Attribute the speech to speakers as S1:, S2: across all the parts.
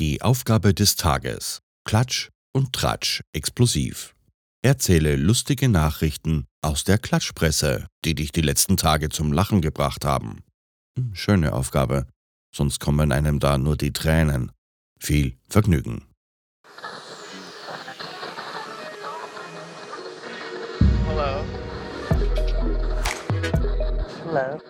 S1: Die Aufgabe des Tages. Klatsch und Tratsch explosiv. Erzähle lustige Nachrichten aus der Klatschpresse, die dich die letzten Tage zum Lachen gebracht haben. Hm, Schöne Aufgabe, sonst kommen einem da nur die Tränen. Viel Vergnügen.
S2: Hello. Hello.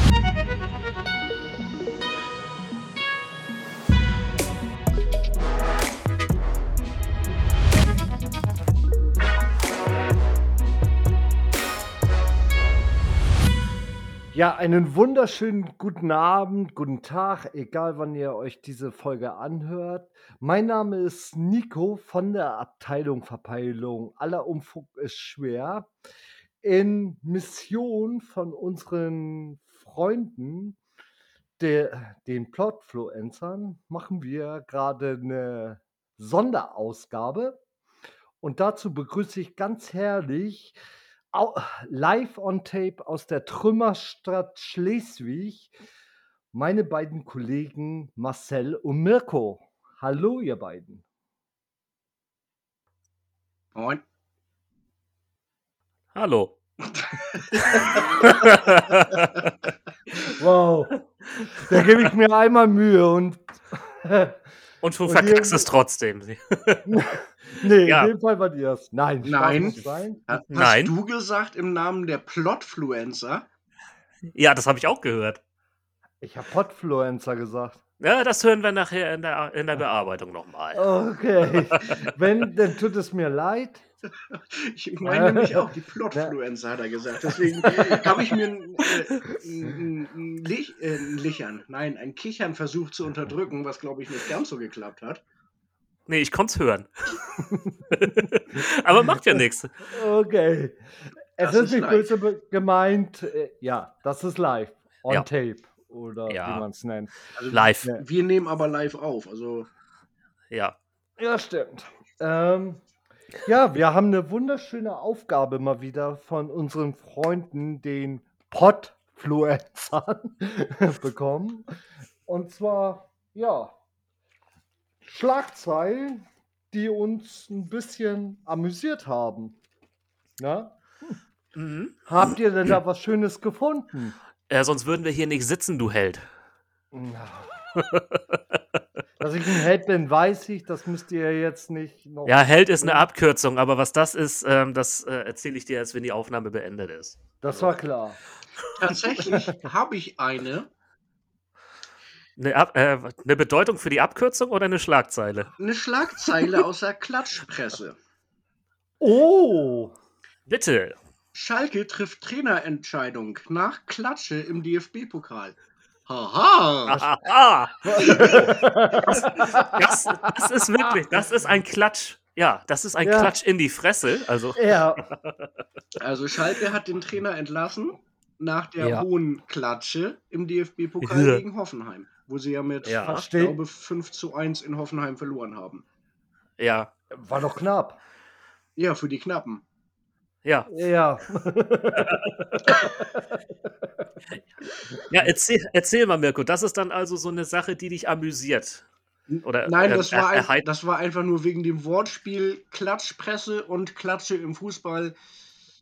S3: Ja, einen wunderschönen guten Abend, guten Tag, egal wann ihr euch diese Folge anhört. Mein Name ist Nico von der Abteilung Verpeilung. Aller Umfug ist schwer. In Mission von unseren Freunden, der, den Plotfluencern, machen wir gerade eine Sonderausgabe. Und dazu begrüße ich ganz herrlich live on tape aus der Trümmerstadt Schleswig meine beiden Kollegen Marcel und Mirko. Hallo, ihr beiden.
S4: Moin.
S2: Hallo.
S3: Wow, da gebe ich mir einmal Mühe und.
S2: Und du
S3: Und
S2: verkackst es trotzdem.
S3: nee,
S2: Ja.
S3: in dem Fall war die erst. Nein,
S4: Nein. Ha- Hast
S2: Nein.
S4: du gesagt im Namen der Plotfluencer?
S2: Ja, das habe ich auch gehört.
S3: Ich habe Podfluencer gesagt.
S2: Ja, das hören wir nachher in der, in der Bearbeitung nochmal.
S3: Okay, wenn, dann tut es mir leid.
S4: Ich meine nämlich auch die Plotfluencer, hat er gesagt. Deswegen habe ich mir ein, äh, ein, äh, ein Lichern, nein, ein Kichern versucht zu unterdrücken, was glaube ich nicht ganz so geklappt hat.
S2: Nee, ich konnte es hören. Aber macht ja nichts.
S3: Okay. Es ist
S4: ist
S3: nicht
S4: live.
S3: böse gemeint. äh, Ja, das ist live. On
S2: Ja.
S3: tape. Oder
S2: Ja.
S3: wie man es nennt.
S4: Also,
S2: Live.
S4: Wir nehmen aber live auf. Also
S2: Ja.
S3: Ja, stimmt. Ähm, ja, wir haben eine wunderschöne Aufgabe mal wieder von unseren Freunden, den Podfluencern, bekommen. Und zwar, ja, Schlagzeilen, die uns ein bisschen amüsiert haben. Na?
S2: Mhm.
S3: Habt ihr denn da was Schönes gefunden?
S2: Äh, sonst würden wir hier nicht sitzen, du Held.
S3: Dass ich ein Held bin, weiß ich. Das müsst ihr jetzt nicht noch.
S2: Ja, Held ist eine Abkürzung, aber was das ist, ähm, das äh, erzähle ich dir erst, wenn die Aufnahme beendet ist.
S3: Das war klar.
S4: tatsächlich habe ich eine,
S2: Eine, Ab äh, eine Bedeutung für die Abkürzung oder eine Schlagzeile?
S4: eine Schlagzeile aus der Klatschpresse.
S3: Oh!
S2: Bitte.
S4: Schalke trifft Trainerentscheidung nach Klatsche im DFB-Pokal. Haha!
S2: Aha. Das, das ist wirklich, das ist ein Klatsch. Ja, das ist ein
S3: Ja.
S2: Klatsch in die Fresse. Also,
S3: Ja,
S4: Also Schalke hat den Trainer entlassen nach der
S2: Ja.
S4: hohen Klatsche im DFB-Pokal gegen Hoffenheim, wo sie ja mit,
S2: Ja.
S4: ich glaube, 5 zu 1 in Hoffenheim verloren haben.
S2: ja,
S3: war doch knapp.
S4: Ja, für die Knappen.
S2: ja.
S3: Ja.
S2: Ja, erzähl, erzähl mal, Mirko. Das ist dann also so eine Sache, die dich amüsiert. Oder,
S4: Nein, das war, ein, das war einfach nur wegen dem Wortspiel Klatschpresse und Klatsche im Fußball,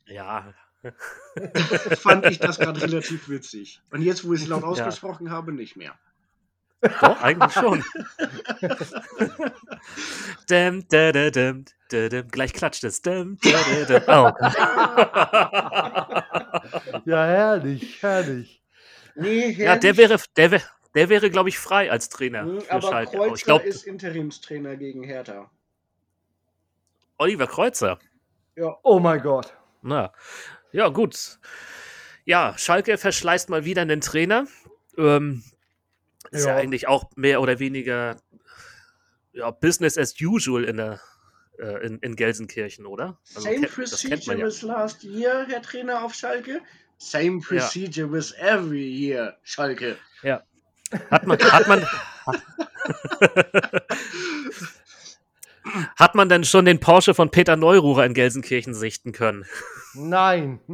S2: Ja,
S4: fand ich das gerade relativ witzig. Und jetzt, wo ich es laut ausgesprochen habe, nicht mehr.
S2: Doch, eigentlich schon. Däm, dä, dä, däm, dä, däm. Gleich klatscht es. Däm, dä, dä, däm. Oh.
S3: ja, herrlich, herrlich.
S4: Nee,
S2: Ja, der wäre, der wäre, der wäre, glaube ich, frei als Trainer
S4: Hm,
S2: für
S4: Aber
S2: Schalke.
S4: Kreuzer
S2: ich glaube,
S4: ist Interimstrainer gegen Hertha.
S2: Oliver Kreuzer.
S3: Oh mein Gott.
S2: Na, ja, gut. Ja, Schalke verschleißt mal wieder einen Trainer. Ähm, ist ja.
S3: Ja.
S2: eigentlich auch mehr oder weniger ja, Business as usual in, der, äh, in, in Gelsenkirchen, oder? Also,
S4: Same
S2: kennt-
S4: procedure
S2: ja.
S4: with last year, Herr Trainer auf Schalke. Same procedure with every year, Schalke.
S2: Hat man, hat man, Hat man denn schon den Porsche von Peter Neururer in Gelsenkirchen sichten können?
S3: Nein.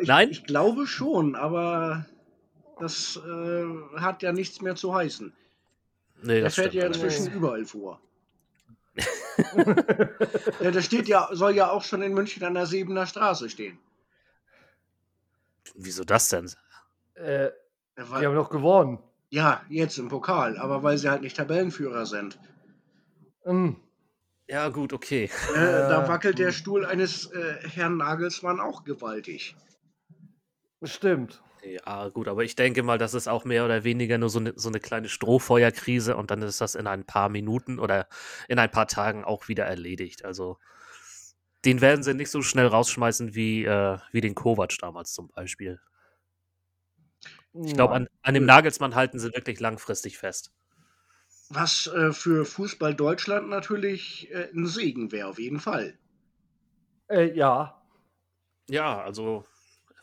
S4: Ich,
S2: Nein?
S4: Ich glaube schon, aber das äh, hat ja nichts mehr zu heißen.
S2: Nee,
S4: Der fährt ja inzwischen überall vor. ja, der steht ja, soll ja auch schon in München an der Siebener Straße stehen.
S2: Wieso das denn?
S3: äh,
S4: Ja,
S3: die
S4: weil,
S3: haben noch gewonnen.
S4: ja, jetzt im Pokal, aber weil sie halt nicht Tabellenführer sind.
S3: Mm.
S2: Ja, gut, okay.
S4: Äh, da
S3: Äh,
S4: wackelt der
S3: hm.
S4: Stuhl eines äh, Herrn Nagelsmann auch gewaltig.
S3: Stimmt.
S2: Ja, gut, aber ich denke mal, das ist auch mehr oder weniger nur so eine, so eine kleine Strohfeuerkrise und dann ist das in ein paar Minuten oder in ein paar Tagen auch wieder erledigt. Also, den werden sie nicht so schnell rausschmeißen wie, äh, wie den Kovac damals zum Beispiel. Ich glaube, an, an dem Nagelsmann halten sie wirklich langfristig fest.
S4: Was äh, für Fußball Deutschland natürlich äh, ein Segen wäre, auf jeden Fall.
S3: Äh, ja.
S2: Ja, also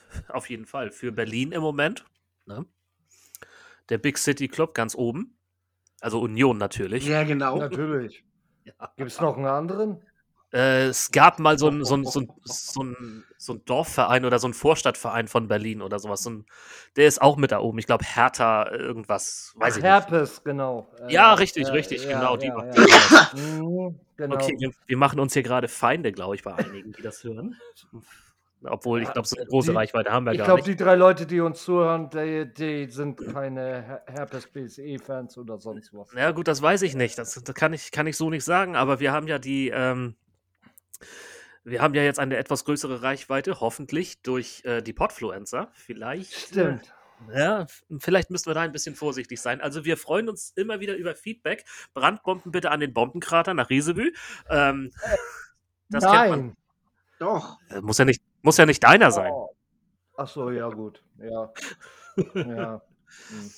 S2: auf jeden Fall. Für Berlin im Moment. Ne? Der Big City Club ganz oben. Also Union natürlich.
S4: Ja, genau.
S3: Natürlich.
S2: Ja.
S3: Gibt es noch einen anderen?
S2: Äh, es gab mal so einen so ein, so ein, so ein, so ein Dorfverein oder so ein Vorstadtverein von Berlin oder sowas. So ein, der ist auch mit da oben. Ich glaube, Hertha irgendwas. Weiß ich nicht.
S3: Herpes, genau. Äh,
S2: Ja, richtig,
S3: äh,
S2: richtig,
S3: ja,
S2: genau, die
S3: ja, ja. Mhm, genau.
S2: Okay, wir, wir machen uns hier gerade Feinde, glaube ich, bei einigen, die das hören. Obwohl, ich glaube, so eine große
S3: Die-
S2: Reichweite haben wir
S3: Ich
S2: gar
S3: glaube,
S2: nicht.
S3: die drei Leute, die uns zuhören, die, die sind keine Her- Herpes-BSE-Fans oder sonst was.
S2: Ja, gut, das weiß ich nicht. Das, das kann, ich, kann ich so nicht sagen, aber wir haben ja die, ähm, wir haben ja jetzt eine etwas größere Reichweite, hoffentlich durch äh, die Podfluencer. Vielleicht.
S3: Stimmt.
S2: Äh, ja, f- vielleicht müssen wir da ein bisschen vorsichtig sein. Also wir freuen uns immer wieder über Feedback. Brandbomben bitte an den Bombenkrater nach Riesebü. Ähm, das kennt man.
S3: Nein.
S4: Doch.
S2: Äh, Muss ja nicht, muss ja nicht deiner sein.
S3: Oh. Ach so, ja gut. Ja. ja. Hm.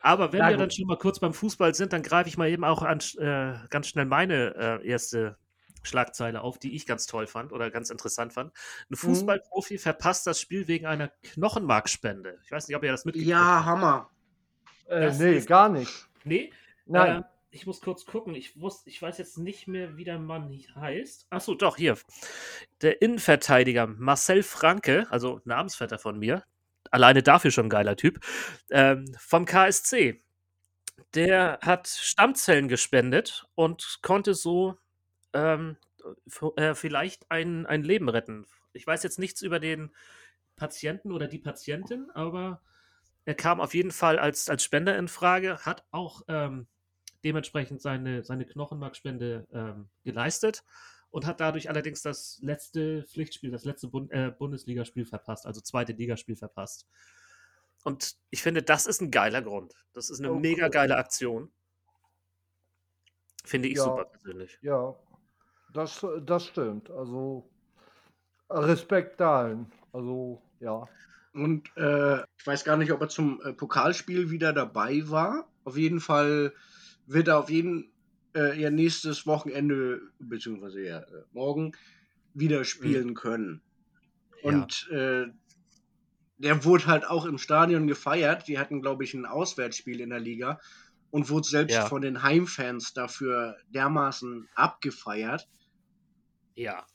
S2: Aber wenn
S3: Na
S2: wir
S3: gut.
S2: dann schon mal kurz beim Fußball sind, dann greife ich mal eben auch an, äh, ganz schnell meine äh, erste Schlagzeile auf, die ich ganz toll fand oder ganz interessant fand.
S3: Mhm.
S2: Ein Fußballprofi verpasst das Spiel wegen einer Knochenmarkspende. Ich weiß nicht, ob ihr das mitgekriegt
S4: Ja,
S2: habt.
S4: Hammer.
S3: Äh, nee,
S2: ist-
S3: gar nicht.
S2: Nee?
S3: Nein.
S2: Ich muss kurz gucken. Ich, wus, ich weiß jetzt nicht mehr, wie der Mann heißt. Achso, doch, hier. Der Innenverteidiger Marcel Franke, also Namensvetter von mir, alleine dafür schon ein geiler Typ, ähm, vom KSC. Der hat Stammzellen gespendet und konnte so ähm, äh, vielleicht ein, ein Leben retten. Ich weiß jetzt nichts über den Patienten oder die Patientin, aber er kam auf jeden Fall als, als Spender in Frage, hat auch ähm, dementsprechend seine, seine Knochenmarkspende ähm, geleistet und hat dadurch allerdings das letzte Pflichtspiel, das letzte Bund, äh, Bundesligaspiel verpasst, also zweite Ligaspiel verpasst. Und ich finde, das ist ein geiler Grund. Das ist eine
S3: Oh,
S2: mega
S3: cool.
S2: geile Aktion. Finde ich
S3: Ja.
S2: super persönlich.
S3: Ja, das, das stimmt. Also Respekt dahin. Also, ja.
S4: Und äh, ich weiß gar nicht, ob er zum äh, Pokalspiel wieder dabei war. Auf jeden Fall wird er auf jeden äh, ja nächstes Wochenende, beziehungsweise ja äh, morgen, wieder spielen können.
S2: Ja.
S4: Und äh, der wurde halt auch im Stadion gefeiert. Die hatten, glaube ich, ein Auswärtsspiel in der Liga und wurde selbst
S2: Ja.
S4: von den Heimfans dafür dermaßen abgefeiert.
S2: Ja.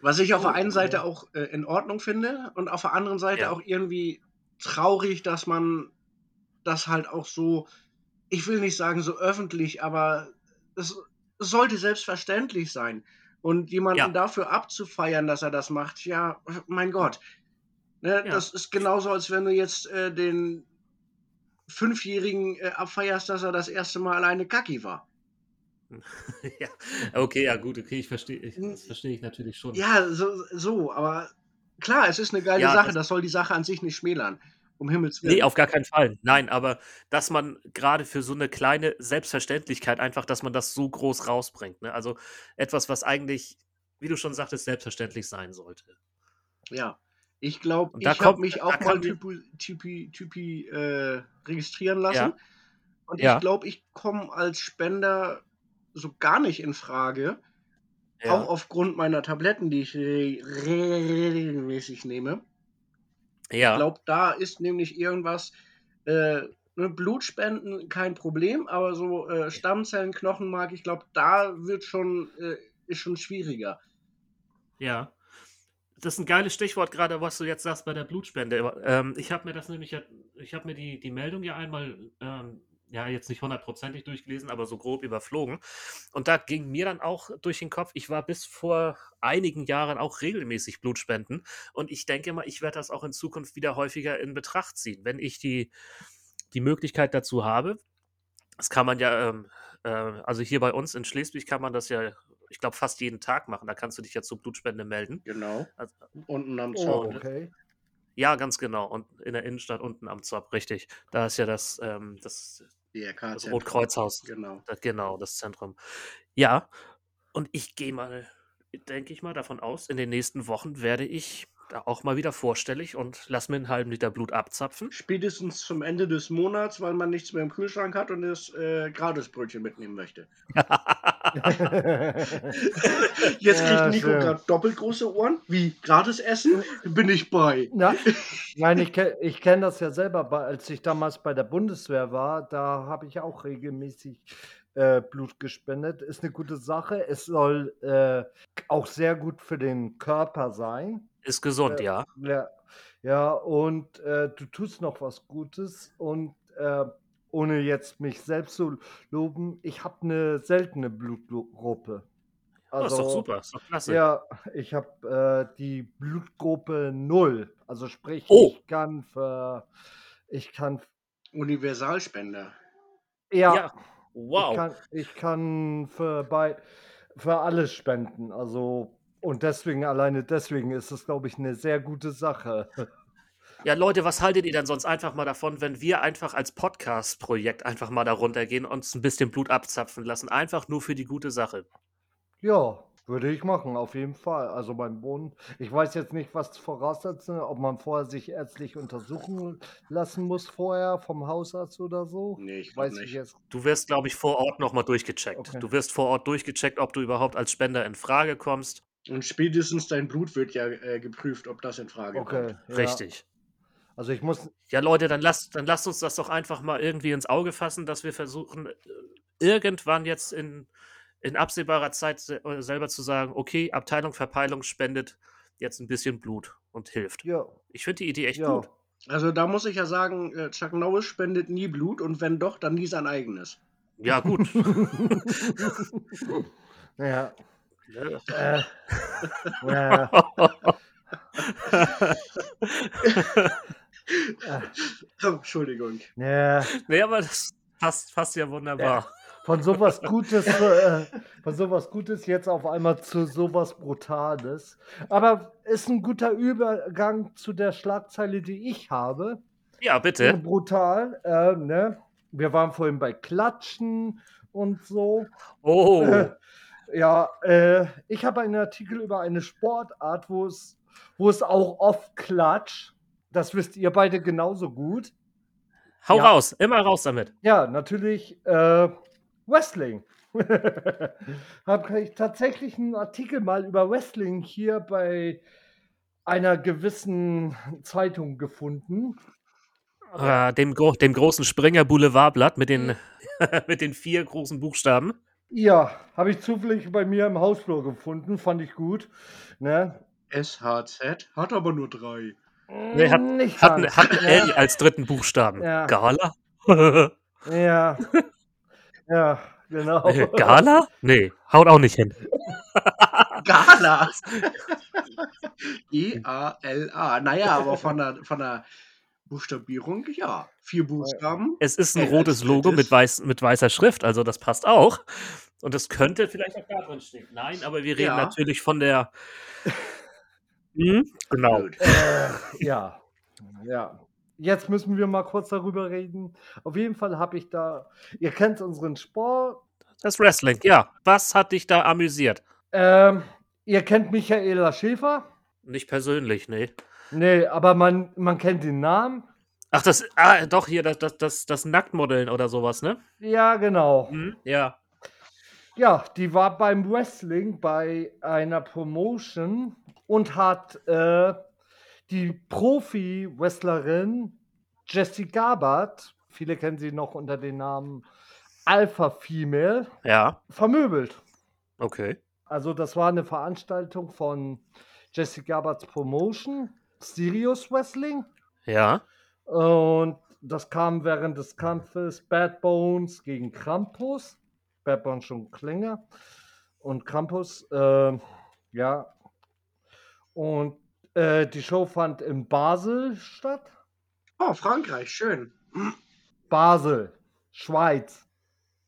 S4: Was ich auf
S3: Oh,
S4: der einen Seite
S3: ja.
S4: auch äh, in Ordnung finde und auf der anderen Seite
S2: Ja.
S4: auch irgendwie traurig, dass man das halt auch so, ich will nicht sagen so öffentlich, aber es, sollte selbstverständlich sein. Und jemanden
S2: Ja.
S4: dafür abzufeiern, dass er das macht, ja, mein Gott. Ne,
S2: Ja.
S4: Das ist genauso, als wenn du jetzt äh, den Fünfjährigen äh, abfeierst, dass er das erste Mal alleine Kacki war.
S2: ja. Okay, ja, gut, okay, ich verstehe, ich, das verstehe ich natürlich schon.
S4: Ja, so, so, aber klar, es ist eine geile
S2: Ja,
S4: Sache,
S2: das-
S4: das soll die Sache an sich nicht schmälern. Um Himmels Willen.
S2: Nee, auf gar keinen Fall. Nein, aber dass man gerade für so eine kleine Selbstverständlichkeit einfach, dass man das so groß rausbringt. Ne? Also etwas, was eigentlich, wie du schon sagtest, selbstverständlich sein sollte.
S4: Ja. Ich glaube, ich
S2: da
S4: habe mich auch mal typi, typi, typi äh, registrieren lassen.
S2: Ja.
S4: Und
S2: Ja.
S4: ich glaube, ich komme als Spender so gar nicht in Frage. Auch aufgrund meiner Tabletten, die ich re regelmäßig nehme. Ich
S2: ja.
S4: glaube, da ist nämlich irgendwas, äh, ne, Blutspenden kein Problem, aber so äh, Stammzellen, Knochenmark, ich glaube, da wird schon, äh, ist schon schwieriger.
S2: Ja. Das ist ein geiles Stichwort gerade, was du jetzt sagst bei der Blutspende. Ähm, ich habe mir das nämlich, ich habe mir die, die Meldung ja einmal, ähm, ja, jetzt nicht hundertprozentig durchgelesen, aber so grob überflogen. Und da ging mir dann auch durch den Kopf, ich war bis vor einigen Jahren auch regelmäßig Blutspenden. Und ich denke mal, ich werde das auch in Zukunft wieder häufiger in Betracht ziehen, wenn ich die, die Möglichkeit dazu habe. Das kann man ja, ähm, äh, also hier bei uns in Schleswig kann man das ja, ich glaube, fast jeden Tag machen. Da kannst du dich ja zur Blutspende melden.
S4: Genau.
S2: Also,
S4: Unten am
S3: Oh,
S4: Zaun.
S3: okay.
S2: ja, ganz genau. Und in der Innenstadt unten am Zop, richtig. Da ist ja das, ähm, das,
S4: DRK
S2: das. Rotkreuzhaus.
S4: Genau.
S2: Da, genau, das Zentrum. Ja, und ich gehe mal, denke ich mal, davon aus, in den nächsten Wochen werde ich da auch mal wieder vorstellig und lass mir einen halben Liter Blut abzapfen.
S4: Spätestens zum Ende des Monats, weil man nichts mehr im Kühlschrank hat und das äh, Gratisbrötchen mitnehmen möchte. Jetzt kriegt
S3: Ja,
S4: Nico gerade doppelt große Ohren. Wie? Gratis essen? Bin ich bei.
S3: Na, nein, ich, ich kenne das ja selber, als ich damals bei der Bundeswehr war, da habe ich auch regelmäßig äh, Blut gespendet. Ist eine gute Sache. Es soll äh, auch sehr gut für den Körper sein.
S2: Ist gesund,
S3: Äh,
S2: ja.
S3: Ja, ja und äh, du tust noch was Gutes und äh, ohne jetzt mich selbst zu loben, ich habe eine seltene Blutgruppe.
S2: Oh, ist doch super, ist doch klasse.
S3: Ja, ich habe äh, die Blutgruppe 0. Also sprich,
S2: Oh.
S3: ich kann für ich kann
S4: Universalspender.
S3: ja,
S2: Ja, wow.
S3: ich kann ich kann für bei für alles spenden. Also und deswegen alleine deswegen ist es glaube ich eine sehr gute Sache.
S2: Ja, Leute, was haltet ihr denn sonst einfach mal davon, wenn wir einfach als Podcast-Projekt einfach mal da runtergehen und uns ein bisschen Blut abzapfen lassen? Einfach nur für die gute Sache.
S3: Ja, würde ich machen, auf jeden Fall. Also beim Wohnen. Ich weiß jetzt nicht, was voraussetzen, ob man vorher sich ärztlich untersuchen lassen muss vorher vom Hausarzt oder so.
S4: Nee, ich
S3: Weiß ich
S4: nicht.
S3: jetzt.
S2: Du wirst, glaube ich, vor Ort nochmal durchgecheckt.
S3: Okay.
S2: Du wirst vor Ort durchgecheckt, ob du überhaupt als Spender in Frage kommst.
S4: Und spätestens dein Blut wird ja äh, geprüft, ob das in Frage
S3: Okay.
S4: kommt.
S3: Ja.
S2: Richtig.
S3: Also ich muss.
S2: Ja, Leute, dann lasst, dann lasst uns das doch einfach mal irgendwie ins Auge fassen, dass wir versuchen, äh, irgendwann jetzt in, in absehbarer Zeit se- äh, selber zu sagen, okay, Abteilung Verpeilung spendet jetzt ein bisschen Blut und hilft.
S3: Ja,
S2: Ich finde die Idee echt
S3: ja.
S2: gut.
S4: Also da muss ich ja sagen, äh, Chuck Norris spendet nie Blut und wenn doch, dann nie sein eigenes.
S2: Ja, gut.
S3: ja. Äh, ja.
S4: Entschuldigung.
S3: ja.
S2: nee, aber das passt, passt ja wunderbar.
S3: Von sowas Gutes, äh, von sowas Gutes jetzt auf einmal zu sowas Brutales. Aber ist ein guter Übergang zu der Schlagzeile, die ich habe.
S2: Ja, bitte.
S3: Brutal, äh, ne? Wir waren vorhin bei Klatschen und so.
S2: Oh,
S3: Äh, ja, äh, ich habe einen Artikel über eine Sportart, wo es, wo es auch oft klatscht. Das wisst ihr beide genauso gut.
S2: hau
S3: ja.
S2: raus, immer raus damit.
S3: Ja, natürlich äh, Wrestling. habe ich tatsächlich einen Artikel mal über Wrestling hier bei einer gewissen Zeitung gefunden.
S2: Äh, dem, dem großen Springer Boulevardblatt mit den, mit den vier großen Buchstaben.
S3: Ja, habe ich zufällig bei mir im Hausflur gefunden, fand ich gut. Ne?
S4: SHZ hat aber nur drei.
S2: Nee, hat-
S3: Nicht
S2: Hat,
S3: ganz,
S2: hat
S3: ne?
S2: L als dritten Buchstaben.
S3: Ja.
S2: Gala?
S3: Ja. Ja, genau.
S2: Äh, Gala? Nee, haut auch nicht hin.
S4: Gala. G-A-L-A. Naja, aber von der, von der Buchstabierung, ja. Vier Buchstaben.
S2: Es ist ein rotes Logo mit, weiß, mit weißer Schrift, also das passt auch. Und es könnte vielleicht auch da drin stehen. Nein, aber wir reden
S4: Ja.
S2: natürlich von der. Hm, genau.
S3: Äh, ja, ja. Jetzt müssen wir mal kurz darüber reden. Auf jeden Fall habe ich da, ihr kennt unseren Sport,
S2: Das Wrestling, ja. Was hat dich da amüsiert?
S3: ähm, ihr kennt Michaela Schäfer.
S2: Nicht persönlich, nee.
S3: Nee, aber man, man kennt den Namen.
S2: Ach, das, ah, doch, hier, das, das, das, das Nacktmodeln oder sowas, ne?
S3: Ja, genau.
S2: Hm, ja.
S3: Ja, die war beim Wrestling bei einer Promotion und hat äh, die Profi-Wrestlerin Jessie Gabbard viele kennen sie noch unter dem Namen Alpha Female,
S2: Ja,
S3: vermöbelt.
S2: okay.
S3: Also das war eine Veranstaltung von Jesse Gabbards Promotion, Sirius Wrestling.
S2: Ja,
S3: Und das kam während des Kampfes Bad Bones gegen Krampus. Bad Bones schon länger. Und Krampus, ähm, ja. Und äh, die Show fand in Basel statt.
S4: Oh, Frankreich, schön.
S3: Basel, Schweiz.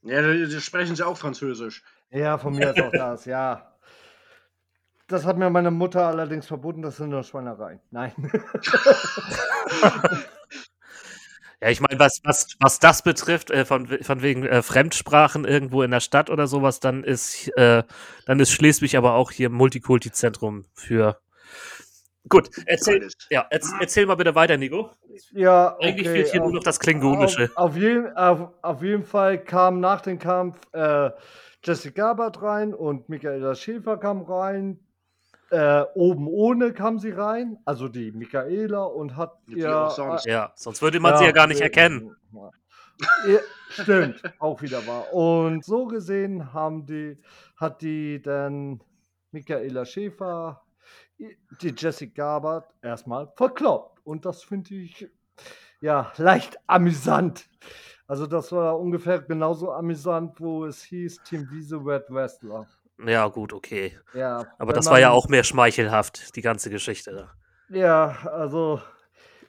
S4: Ja, da, sprechen sie auch Französisch.
S3: Ja, von mir ist auch das, ja. Das hat mir meine Mutter allerdings verboten, das sind nur Schweinereien. Nein.
S2: Ja, ich meine, was, was, was das betrifft, äh, von, von wegen äh, Fremdsprachen irgendwo in der Stadt oder sowas, dann ist, äh, dann ist Schleswig aber auch hier Multikulti-Zentrum für. Gut, erzähl, ja, erz, erzähl mal bitte weiter, Nico.
S3: Ja,
S2: Eigentlich
S3: okay,
S2: fehlt hier nur
S3: auf-
S2: noch das Klingonische.
S3: Auf, auf, jeden, auf, auf jeden Fall kam nach dem Kampf äh, Jesse Gabert rein und Michaela Schäfer kam rein. Äh, oben ohne kam sie rein, also die Michaela und hat ihr.
S4: sonst.
S2: Ja, sonst würde man sie ja gar nicht
S3: äh,
S2: erkennen.
S3: Ja, stimmt, auch wieder wahr. Und so gesehen haben die, hat die dann Michaela Schäfer, die Jessie Gabert erstmal verkloppt. Und das finde ich ja leicht amüsant. Also das war ungefähr genauso amüsant, wo es hieß Team Wiese Red Wrestler.
S2: Ja, gut, okay.
S3: Ja,
S2: Aber das war ja auch mehr schmeichelhaft, die ganze Geschichte da.
S3: Ja, also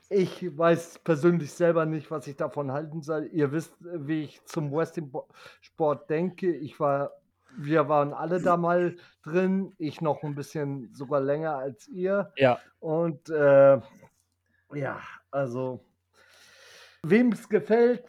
S3: ich weiß persönlich selber nicht, was ich davon halten soll. Ihr wisst, wie ich zum Wrestling-Sport denke. Ich war, wir waren alle da mal drin. Ich noch ein bisschen sogar länger als ihr.
S2: Ja.
S3: Und äh, ja, also wem es gefällt,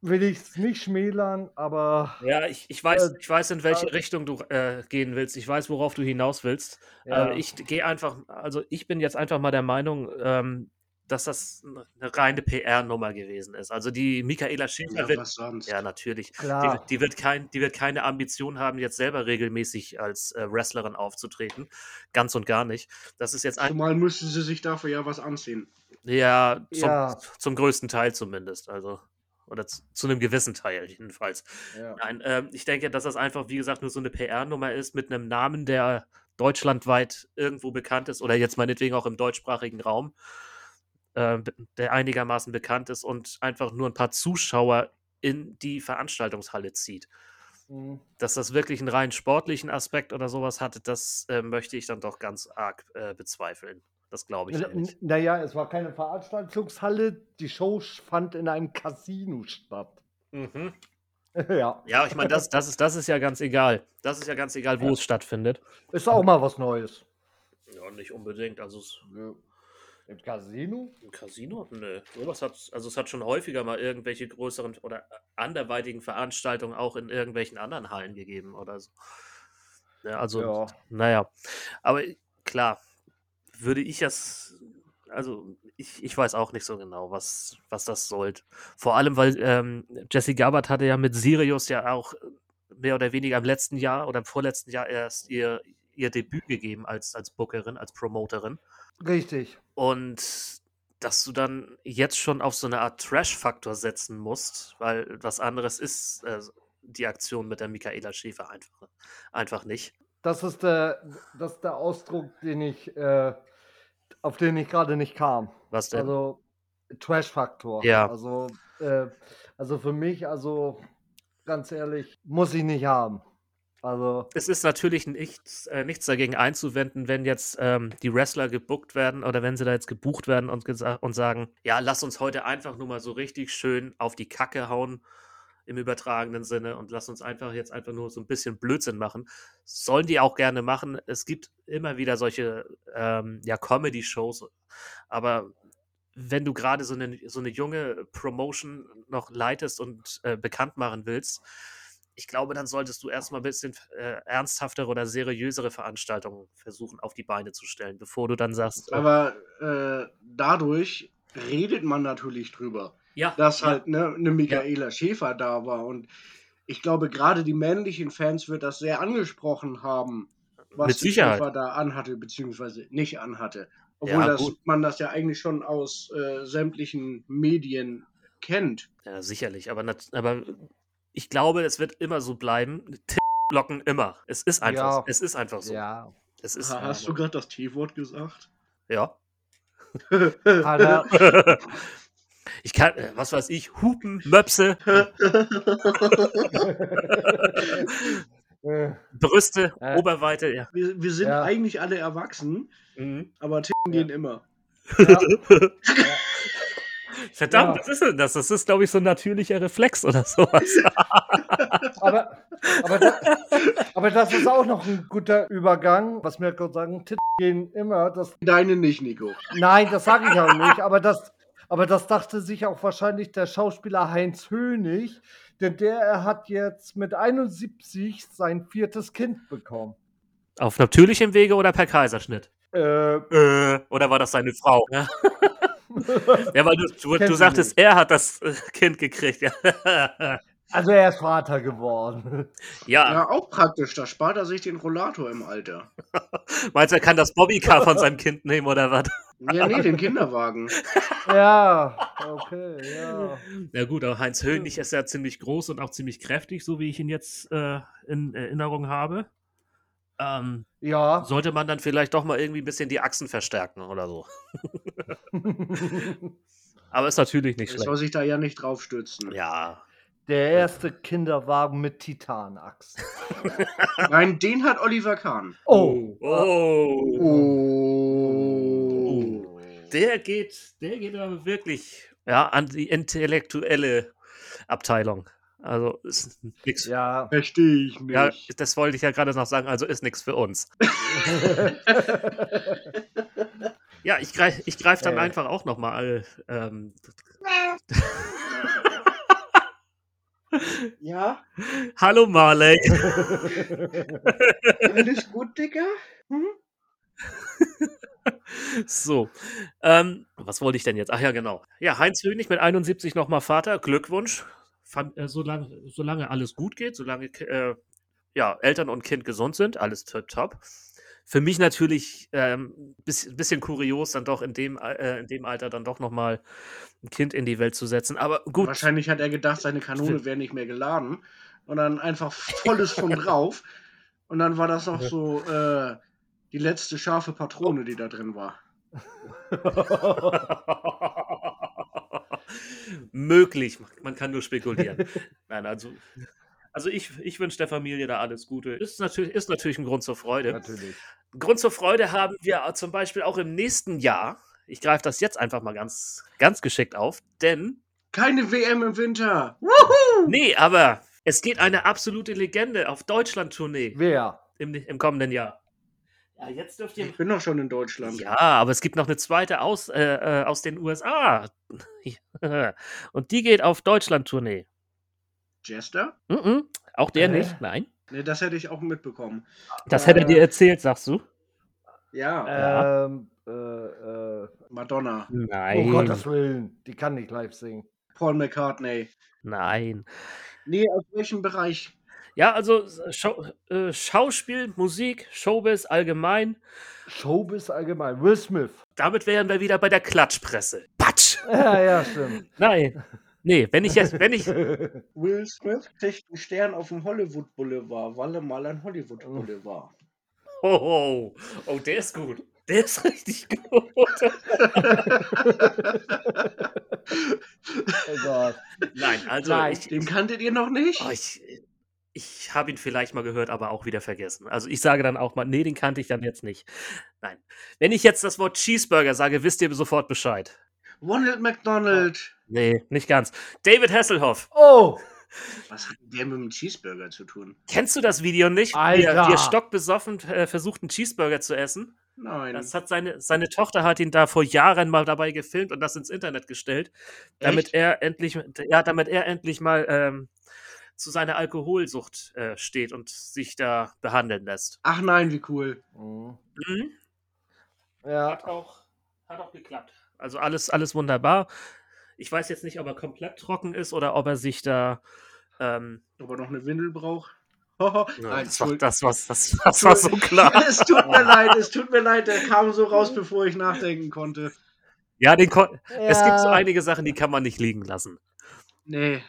S3: will ich es nicht schmälern, aber
S2: Ja, ich, ich, weiß,
S3: Äh,
S2: ich weiß, in welche
S3: äh,
S2: Richtung du äh, gehen willst. Ich weiß, worauf du hinaus willst.
S3: ja,
S2: Äh, ich gehe einfach, also ich bin jetzt einfach mal der Meinung, ähm, dass das eine reine PR-Nummer gewesen ist. Also die Michaela Schäfer
S4: Ja,
S2: wird,
S4: was sonst?
S2: ja natürlich, die,
S3: klar.
S2: die, wird kein, die wird keine Ambition haben, jetzt selber regelmäßig als äh, Wrestlerin aufzutreten. Ganz und gar nicht. Das ist jetzt ein,
S4: Zumal müsste sie sich dafür ja was anziehen.
S2: ja, zum,
S3: Ja.
S2: zum größten Teil zumindest. Also, oder zu, zu einem gewissen Teil jedenfalls.
S3: Ja.
S2: Nein, ähm, ich denke, dass das einfach, wie gesagt, nur so eine PR-Nummer ist mit einem Namen, der deutschlandweit irgendwo bekannt ist oder jetzt meinetwegen auch im deutschsprachigen Raum, äh, der einigermaßen bekannt ist und einfach nur ein paar Zuschauer in die Veranstaltungshalle zieht.
S3: Mhm.
S2: Dass das wirklich einen rein sportlichen Aspekt oder sowas hatte, das äh, möchte ich dann doch ganz arg äh, bezweifeln. Das glaube ich nicht.
S3: Naja, es war keine Veranstaltungshalle. Die Show fand in einem Casino statt.
S2: Mhm.
S3: ja,
S2: Ja, ich meine, das, das, ist, das ist ja ganz egal. Das ist ja ganz egal, wo
S3: Ja.
S2: es stattfindet.
S3: ist auch mal was Neues.
S2: Ja, nicht unbedingt. Also es,
S3: Im Casino?
S2: Im Casino? Nö. Sowas hat, also es hat schon häufiger mal irgendwelche größeren oder anderweitigen Veranstaltungen auch in irgendwelchen anderen Hallen gegeben oder so. Ja, also,
S3: Ja.
S2: naja. Aber klar, würde ich das, also ich, ich weiß auch nicht so genau, was, was das sollte. Vor allem, weil ähm, Jesse Gabbard hatte ja mit Sirius ja auch mehr oder weniger im letzten Jahr oder im vorletzten Jahr erst ihr, ihr Debüt gegeben als, als Bookerin, als Promoterin.
S3: Richtig.
S2: Und dass du dann jetzt schon auf so eine Art Trash-Faktor setzen musst, weil was anderes ist äh, die Aktion mit der Michaela Schäfer einfach, einfach nicht.
S3: Das ist der, das ist der Ausdruck, den ich, äh, auf den ich gerade nicht kam.
S2: Was denn?
S3: Also Trash-Faktor.
S2: Ja.
S3: Also, äh, also für mich, also ganz ehrlich, muss ich nicht haben. Also,
S2: es ist natürlich nichts, äh, nichts dagegen einzuwenden, wenn jetzt ähm, die Wrestler gebuckt werden oder wenn sie da jetzt gebucht werden und, und sagen, ja, lass uns heute einfach nur mal so richtig schön auf die Kacke hauen im übertragenen Sinne und lass uns einfach jetzt einfach nur so ein bisschen Blödsinn machen. Sollen die auch gerne machen. Es gibt immer wieder solche ähm, ja, Comedy-Shows, aber wenn du gerade so eine, so eine junge Promotion noch leitest und äh, bekannt machen willst, ich glaube, dann solltest du erstmal ein bisschen äh, ernsthaftere oder seriösere Veranstaltungen versuchen auf die Beine zu stellen, bevor du dann sagst, äh,
S4: Aber äh, dadurch redet man natürlich drüber,
S2: ja,
S4: dass
S2: ja,
S4: halt ne, eine Michaela Schäfer da war. Und ich glaube, gerade die männlichen Fans wird das sehr angesprochen haben, was. Schäfer da anhatte, beziehungsweise nicht anhatte.
S2: Ja,
S4: Obwohl das, man das ja eigentlich schon aus äh, sämtlichen Medien kennt.
S2: Ja, sicherlich, aber, aber ich glaube, es wird immer so bleiben. Blocken immer. Es ist einfach,
S3: Ja.
S2: so. es ist einfach so.
S3: Ja.
S2: Es ist
S4: Ha- Hast du gerade das T-Wort gesagt?
S2: ja.
S3: Hat
S2: Ich kann, äh, was weiß ich, Hupen, Möpse, Brüste,
S3: Äh.
S2: Oberweite, ja.
S4: Wir, wir sind
S3: Ja.
S4: eigentlich alle erwachsen,
S2: Mhm.
S4: aber Titten gehen immer.
S3: ja.
S2: Verdammt,
S3: Ja.
S2: was ist denn das? Das ist, glaube ich, so ein natürlicher Reflex oder sowas.
S3: Aber, aber, da, aber das ist auch noch ein guter Übergang, was wir gerade sagen, Titten gehen immer. Das,
S4: Deine nicht, Nico.
S3: nein, das sage ich auch nicht, aber das, aber das dachte sich auch wahrscheinlich der Schauspieler Heinz Hönig, denn der hat jetzt mit 71 sein viertes Kind bekommen.
S2: Auf natürlichem Wege oder per Kaiserschnitt?
S3: Äh,
S2: Äh, oder war das seine Frau? Ja, ja weil du, du, du sagtest, er hat das äh, Kind gekriegt. Ja.
S3: also er ist Vater geworden.
S2: ja,
S4: Ja, auch praktisch. Da spart er sich den Rollator im Alter.
S2: meinst du, er kann das Bobbycar von seinem Kind nehmen oder was?
S4: Ja, nee, den Kinderwagen.
S3: Ja, okay, ja.
S2: Ja gut, aber Heinz Hönig ist ja ziemlich groß und auch ziemlich kräftig, so wie ich ihn jetzt äh, in Erinnerung habe. Ähm,
S3: Ja.
S2: sollte man dann vielleicht doch mal irgendwie ein bisschen die Achsen verstärken oder so. Aber ist natürlich nicht schlecht.
S4: soll sich da ja nicht drauf stützen.
S2: Ja.
S3: Der erste Kinderwagen mit Titanachs.
S4: Nein, den hat Oliver Kahn.
S3: Oh.
S2: Oh.
S4: Oh.
S2: Der geht, der geht aber wirklich ja, an die intellektuelle Abteilung. Also ist nichts. Ja.
S3: Ja.
S4: Verstehe ich nicht.
S2: das wollte ich ja gerade noch sagen, also ist nichts für uns. Ja, ich greife ich greif dann
S3: Äh.
S2: einfach auch nochmal. Ähm,
S4: Ja,
S2: Hallo Marley.
S4: alles gut, Digga? Hm?
S2: So, ähm, was wollte ich denn jetzt? Ach ja, genau. Ja, Heinz Hönig mit 71 nochmal Vater. Glückwunsch. Äh, solange, solange alles gut geht, solange äh, ja, Eltern und Kind gesund sind, alles top. top. Für mich natürlich ähm, bisschen, bisschen kurios, dann doch in dem, äh, in dem Alter dann doch nochmal ein Kind in die Welt zu setzen. Aber gut.
S4: Wahrscheinlich hat er gedacht, seine Kanone wäre nicht mehr geladen. Und dann einfach volles von drauf. Und dann war das noch so äh, die letzte scharfe Patrone, die da drin war.
S2: Möglich, man kann nur spekulieren. Nein, also, also ich, ich wünsche der Familie da alles Gute. Ist natürlich, ist natürlich ein Grund zur Freude.
S3: Natürlich.
S2: Grund zur Freude haben wir zum Beispiel auch im nächsten Jahr. Ich greife das jetzt einfach mal ganz, ganz geschickt auf, denn,
S4: Keine WM im Winter.
S2: nee, aber es geht eine absolute Legende auf Deutschland-Tournee
S3: Wer?
S2: im, im kommenden Jahr. Ja, jetzt dürft ihr.
S4: Ich bin doch schon in Deutschland.
S2: Ja, aber es gibt noch eine zweite aus, äh, äh, aus den USA. Und die geht auf Deutschland-Tournee.
S4: Jester?
S2: Mhm. Auch der
S3: Hä?
S2: nicht, nein.
S4: Ne, das hätte ich auch mitbekommen.
S2: Das hätte er dir
S3: Äh.
S2: erzählt, sagst du?
S4: Ja,
S2: Ja.
S3: Ähm, äh, äh,
S4: Madonna,
S2: Nein.
S3: oh Gottes Willen, die kann nicht live singen.
S4: Paul McCartney.
S2: Nein.
S4: Nee, aus welchem Bereich?
S2: Ja, also Schau äh, Schauspiel, Musik, Showbiz allgemein.
S3: Showbiz allgemein. Will Smith.
S2: Damit wären wir wieder bei der Klatschpresse. Patsch!
S3: Ja, ja, stimmt.
S2: Nein. Nee, wenn ich jetzt, wenn ich.
S4: Will Smith kriegt einen Stern auf dem Hollywood Boulevard, weil er mal ein Hollywood Boulevard.
S2: Oh, oh, oh, der ist gut. Der ist richtig gut.
S3: oh Gott.
S2: Nein, also
S3: Nein.
S2: ich,
S4: Den kanntet ihr noch nicht?
S2: Oh, ich, ich habe ihn vielleicht mal gehört, aber auch wieder vergessen. Also ich sage dann auch mal, nee, den kannte ich dann jetzt nicht. Nein. Wenn ich jetzt das Wort Cheeseburger sage, wisst ihr sofort Bescheid.
S4: Ronald McDonald.
S2: Nee, nicht ganz. David Hasselhoff.
S3: Oh,
S4: Was hat der mit dem Cheeseburger zu tun?
S2: Kennst du das Video nicht? Er,
S3: Alter.
S2: wie er stockbesoffen äh, versucht, einen Cheeseburger zu essen.
S4: Nein.
S2: Das hat seine, seine Tochter hat ihn da vor Jahren mal dabei gefilmt und das ins Internet gestellt, damit
S4: Echt?
S2: er endlich, ja, damit er endlich mal ähm, zu seiner Alkoholsucht äh, steht und sich da behandeln lässt.
S4: Ach nein, wie cool.
S3: Mhm.
S2: Mhm.
S3: Ja.
S2: Hat auch, hat auch geklappt. Also alles, alles wunderbar. Ich weiß jetzt nicht, ob er komplett trocken ist oder ob er sich da. Ähm,
S4: Ob er noch eine Windel braucht?
S2: Ja,
S4: nein,
S2: das, war, das, was, das, das war so klar.
S4: es tut mir leid, es tut mir leid, der kam so raus, bevor ich nachdenken konnte.
S2: Ja, den kon es gibt so
S3: Ja.
S2: einige Sachen, die kann man nicht liegen lassen.
S4: Nee.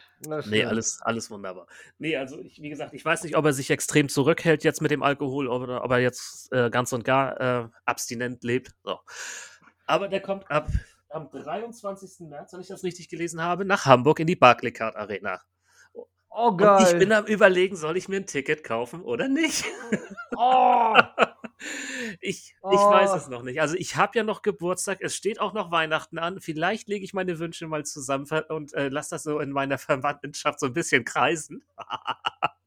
S2: Nee, alles, alles wunderbar. Nee, also ich, wie gesagt, ich weiß nicht, ob er sich extrem zurückhält jetzt mit dem Alkohol oder ob er jetzt äh, ganz und gar äh, abstinent lebt. So. Aber der kommt ab am 23. März, wenn ich das richtig gelesen habe, nach Hamburg in die Barclaycard Arena.
S3: Oh,
S2: Und
S3: geil.
S2: ich bin am überlegen, soll ich mir ein Ticket kaufen oder nicht?
S3: oh,
S2: ich, ich weiß
S3: Oh.
S2: es noch nicht. Also ich habe ja noch Geburtstag, es steht auch noch Weihnachten an. Vielleicht lege ich meine Wünsche mal zusammen und äh, lasse das so in meiner Verwandtschaft so ein bisschen kreisen.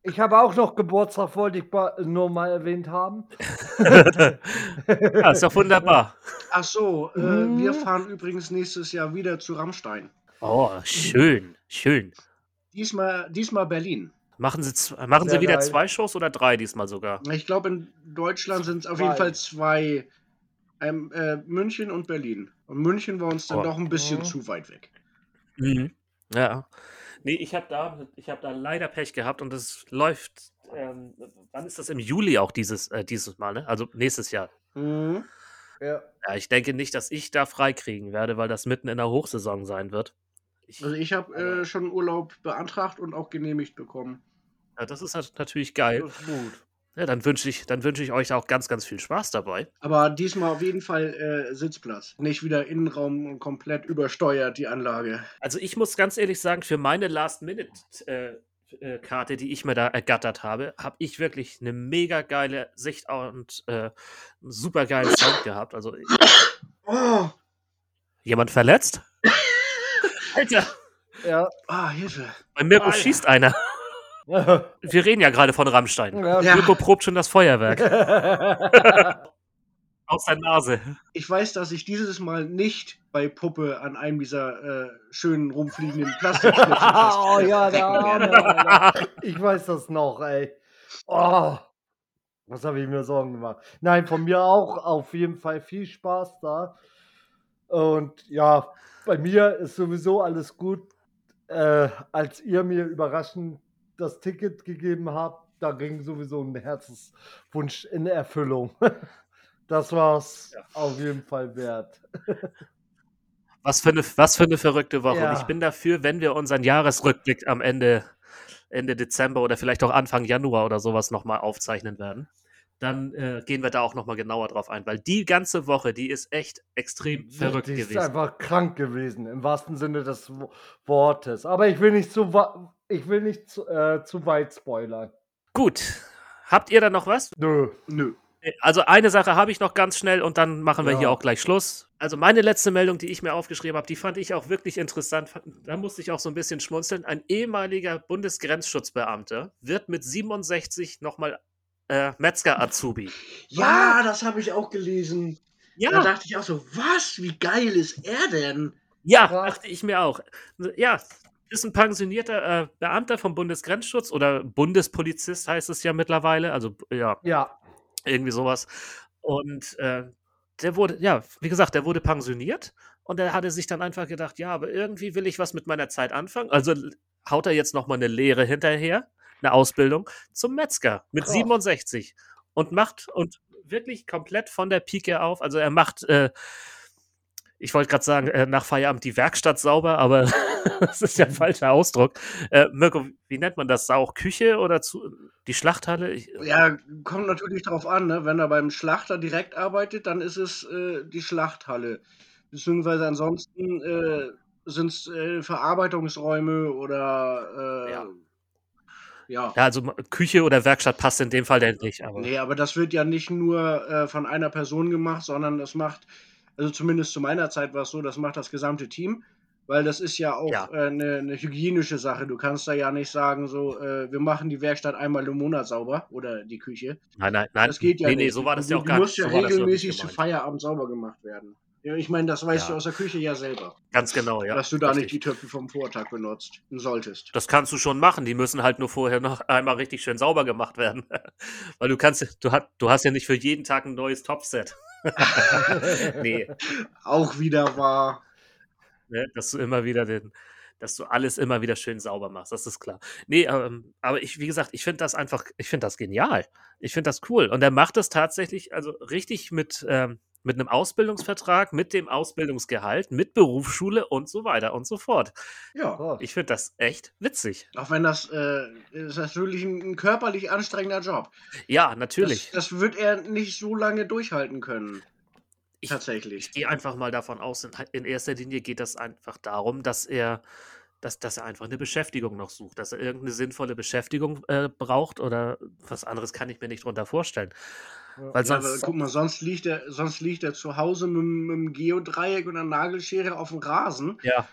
S3: ich habe auch noch Geburtstag, wollte ich nur mal erwähnt haben.
S2: ja, ist doch wunderbar.
S4: Ach so, äh, wir
S3: Mhm.
S4: fahren übrigens nächstes Jahr wieder zu Rammstein.
S2: Oh, schön, schön.
S4: Diesmal, diesmal Berlin.
S2: Machen Sie, machen Sie wieder
S3: geil.
S2: zwei Shows oder drei diesmal sogar?
S4: Ich glaube, in Deutschland sind es auf jeden. Fall zwei. Ähm, äh, München und Berlin. Und München war uns dann
S2: Oh.
S4: doch ein bisschen
S3: Mhm.
S4: zu weit weg.
S2: Mhm. Ja. Nee, ich habe da, ich hab da leider Pech gehabt und es läuft. Ähm, wann ist das im Juli auch dieses, äh, dieses Mal, ne? Also nächstes Jahr.
S4: Mhm.
S3: Ja.
S2: Ja, ich denke nicht, dass ich da freikriegen werde, weil das mitten in der Hochsaison sein wird. Ich,
S4: Also ich habe äh, schon Urlaub beantragt und auch genehmigt bekommen.
S2: Ja, das ist nat- natürlich geil.
S3: Das ist gut.
S2: Ja, dann wünsche ich, dann wünsche ich euch auch ganz, ganz viel Spaß dabei.
S4: Aber diesmal auf jeden Fall äh, Sitzplatz. Nicht wieder Innenraum und komplett übersteuert, die Anlage.
S2: Also ich muss ganz ehrlich sagen, für meine Last-Minute-Karte, die ich mir da ergattert habe, habe ich wirklich eine mega geile Sicht und äh, einen super geilen Sound gehabt. Also
S4: Oh,
S2: jemand verletzt? Alter,
S3: Ja.
S4: ah, Hilfe.
S2: bei Mirko
S4: Alter.
S2: schießt einer. Wir reden ja gerade von Rammstein.
S4: Ja.
S2: Mirko probt schon das Feuerwerk aus der Nase.
S4: Ich weiß, dass ich dieses Mal nicht bei Puppe an einem dieser äh, schönen rumfliegenden Plastikschnitzel
S3: oh ja, der
S4: feststecken
S3: Arme. Ich weiß das noch, ey. Oh, was habe ich mir Sorgen gemacht? Nein, von mir auch auf jeden Fall viel Spaß da. Und ja, bei mir ist sowieso alles gut. Äh, als ihr mir überraschend das Ticket gegeben habt, da ging sowieso ein Herzenswunsch in Erfüllung. Das war's
S2: Ja.
S3: auf jeden Fall wert.
S2: Was für eine, was für eine verrückte Woche.
S3: Ja.
S2: Und ich bin dafür, wenn wir unseren Jahresrückblick am Ende, Ende Dezember oder vielleicht auch Anfang Januar oder sowas nochmal aufzeichnen werden, dann äh, gehen wir da auch nochmal genauer drauf ein, weil die ganze Woche, die ist echt extrem verrückt
S3: die ist
S2: gewesen.
S3: einfach krank gewesen, im wahrsten Sinne des Wo- Wortes. Aber ich will nicht zu, wa- ich will nicht zu, äh, zu weit spoilern.
S2: Gut. Habt ihr da noch was?
S3: Nö.
S4: Nö.
S2: Also eine Sache habe ich noch ganz schnell und dann machen wir
S3: Ja.
S2: hier auch gleich Schluss. Also meine letzte Meldung, die ich mir aufgeschrieben habe, die fand ich auch wirklich interessant. Da musste ich auch so ein bisschen schmunzeln. Ein ehemaliger Bundesgrenzschutzbeamter wird mit 67 nochmal äh, Metzger-Azubi.
S4: Ja, das habe ich auch gelesen. Da
S2: Ja,
S4: dachte ich auch so, was? Wie geil ist er denn?
S2: ja, dachte ich mir auch. Ja, ist ein pensionierter äh, Beamter vom Bundesgrenzschutz oder Bundespolizist heißt es ja mittlerweile. Also ja,
S3: Ja.
S2: irgendwie sowas. Und äh, der wurde, ja, wie gesagt, der wurde pensioniert und er hatte sich dann einfach gedacht, ja, aber irgendwie will ich was mit meiner Zeit anfangen. Also haut er jetzt nochmal eine Lehre hinterher, eine Ausbildung zum Metzger mit
S3: Krass.
S2: 67 und macht und wirklich komplett von der Pike auf. Also er macht, äh, ich wollte gerade sagen, äh, nach Feierabend die Werkstatt sauber, aber das ist ja ein falscher Ausdruck. Äh, Mirko, wie nennt man das? Auch Küche oder zu, die Schlachthalle? Ich,
S4: Ja, kommt natürlich darauf an, ne? wenn er beim Schlachter direkt arbeitet, dann ist es äh, die Schlachthalle. Beziehungsweise ansonsten äh, sind es äh, Verarbeitungsräume oder äh,
S2: Ja.
S4: ja.
S2: Ja, also Küche oder Werkstatt passt in dem Fall nicht. Aber
S4: Nee, aber das wird ja nicht nur äh, von einer Person gemacht, sondern das macht, also zumindest zu meiner Zeit war es so, das macht das gesamte Team, weil das ist ja auch
S2: Ja.
S4: äh, eine, eine hygienische Sache. Du kannst da ja nicht sagen, so, äh, wir machen die Werkstatt einmal im Monat sauber oder die Küche.
S2: nein, nein, nein.
S4: Das geht ja
S2: nee,
S4: nicht.
S2: nee, so war das
S4: die,
S2: ja auch gar
S4: muss
S2: nicht.
S4: ja
S2: So war das ja
S4: regelmäßig
S2: nicht
S4: zu. Feierabend sauber gemacht werden. Ja, ich meine, das weißt
S2: Ja.
S4: du aus der Küche ja selber,
S2: Ganz genau, ja.
S4: dass du da nicht
S2: richtig.
S4: die Töpfe vom Vortag benutzt solltest.
S2: Das kannst du schon machen. Die müssen halt nur vorher noch einmal richtig schön sauber gemacht werden. Weil du kannst, du, hast, du hast ja nicht für jeden Tag ein neues Topset. nee,
S4: Auch wieder wahr.
S2: ne, dass du immer wieder den, dass du alles immer wieder schön sauber machst. Das ist klar. Nee, ähm, aber ich, wie gesagt, ich finde das einfach, ich finde das genial. Ich finde das cool. Und er macht das tatsächlich, also richtig mit, ähm, mit einem Ausbildungsvertrag, mit dem Ausbildungsgehalt, mit Berufsschule und so weiter und so fort.
S4: Ja.
S3: Gott.
S2: Ich finde das echt witzig.
S4: Auch wenn das, äh, ist natürlich ein, ein körperlich anstrengender Job.
S2: Ja, natürlich.
S4: Das, das wird er nicht so lange durchhalten können.
S2: Ich-
S4: Tatsächlich.
S2: Ich gehe einfach mal davon aus, in, in erster Linie geht das einfach darum, dass er, dass, dass er einfach eine Beschäftigung noch sucht, dass er irgendeine sinnvolle Beschäftigung äh, braucht oder was anderes kann ich mir nicht drunter vorstellen.
S3: Ja.
S2: Weil
S4: Ja, aber
S2: sonst,
S4: guck mal, sonst liegt er, sonst liegt er zu Hause mit, mit einem Geodreieck und einer Nagelschere auf dem Rasen
S2: ja,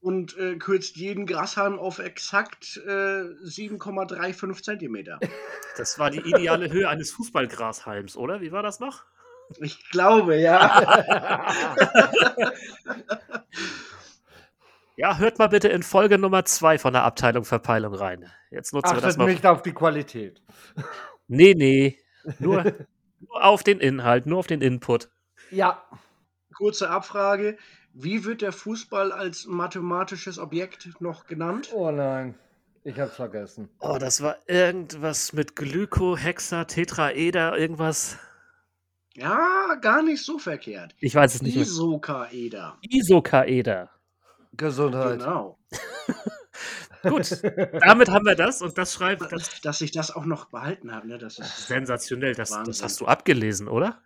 S4: und äh, kürzt jeden Grashahn auf exakt äh, 7,35 Zentimeter.
S2: das war die ideale Höhe eines Fußballgrashalms, oder? Wie war das noch?
S4: Ich glaube, ja.
S2: Ja, hört mal bitte in Folge Nummer zwei von der Abteilung Verpeilung rein. Jetzt nutzen wir das
S3: Achtet
S2: mal.
S3: nicht auf die Qualität.
S2: Nee, nee. Nur, nur auf den Inhalt, nur auf den Input.
S3: Ja.
S4: Kurze Abfrage. Wie wird der Fußball als mathematisches Objekt noch genannt?
S3: Oh nein. Ich hab's vergessen.
S2: Oh, das war irgendwas mit Glyko, Hexa, Tetraeder, irgendwas.
S4: Ja, gar nicht so verkehrt.
S2: Ich weiß es nicht.
S4: Isokaeder.
S2: Isokaeder.
S3: Gesundheit.
S4: Genau.
S2: Gut, damit haben wir das und das schreibt das
S4: Dass, dass ich das auch noch behalten habe, ne? Das
S2: ist sensationell. Das, das hast du abgelesen, oder?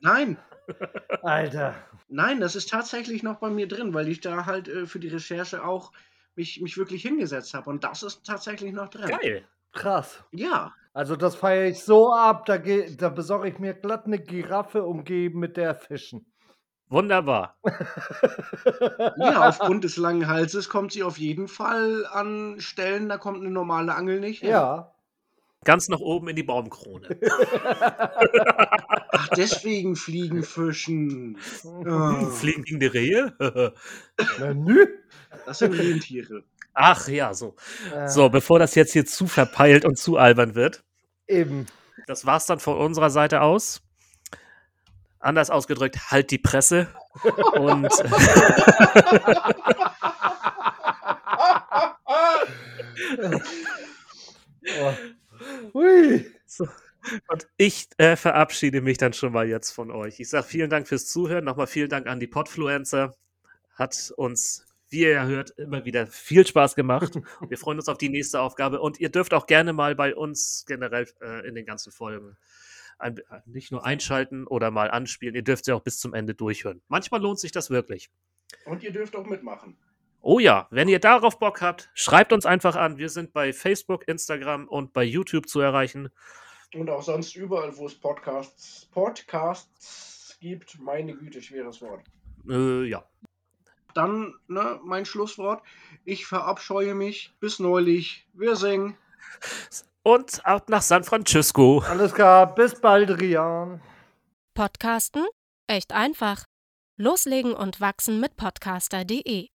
S4: Nein,
S3: Alter.
S4: nein, das ist tatsächlich noch bei mir drin, weil ich da halt äh, für die Recherche auch mich, mich wirklich hingesetzt habe. Und das ist tatsächlich noch drin.
S2: Geil.
S3: Krass.
S4: Ja,
S3: Also das feiere ich so ab, da, da besorge ich mir glatt eine Giraffe umgeben mit der fischen.
S2: Wunderbar.
S4: ja, aufgrund des langen Halses kommt sie auf jeden Fall an Stellen, da kommt eine normale Angel nicht hin.
S3: Ja.
S2: Ganz nach oben in die Baumkrone.
S4: Ach, deswegen fliegen Fischen. Oh,
S2: Fliegende Rehe?
S3: Na, nü.
S4: das sind Rentiere.
S2: Ach ja, so.
S3: Äh,
S2: So, bevor das jetzt hier zu verpeilt und zu albern wird,
S3: Eben.
S2: das war's dann von unserer Seite aus. Anders ausgedrückt, halt die Presse. Und. Und ich äh, verabschiede mich dann schon mal jetzt von euch. Ich sage vielen Dank fürs Zuhören. Nochmal vielen Dank an die Podfluencer. Hat uns, wie ihr ja hört, immer wieder viel Spaß gemacht. Wir freuen uns auf die nächste Aufgabe. Und ihr dürft auch gerne mal bei uns generell äh, in den ganzen Folgen ein, äh, nicht nur einschalten oder mal anspielen. Ihr dürft sie auch bis zum Ende durchhören. Manchmal lohnt sich das wirklich.
S4: Und ihr dürft auch mitmachen.
S2: Oh ja, wenn ihr darauf Bock habt, schreibt uns einfach an. Wir sind bei Facebook, Instagram und bei YouTube zu erreichen.
S4: Und auch sonst überall, wo es Podcasts, Podcasts gibt. Meine Güte, schweres Wort.
S2: Äh, ja.
S4: Dann, ne, mein Schlusswort. Ich verabscheue mich. Bis neulich. Wir singen.
S2: Und ab nach San Francisco.
S3: Alles klar. Bis bald, Rian.
S5: Podcasten? Echt einfach. Loslegen und wachsen mit podcaster.de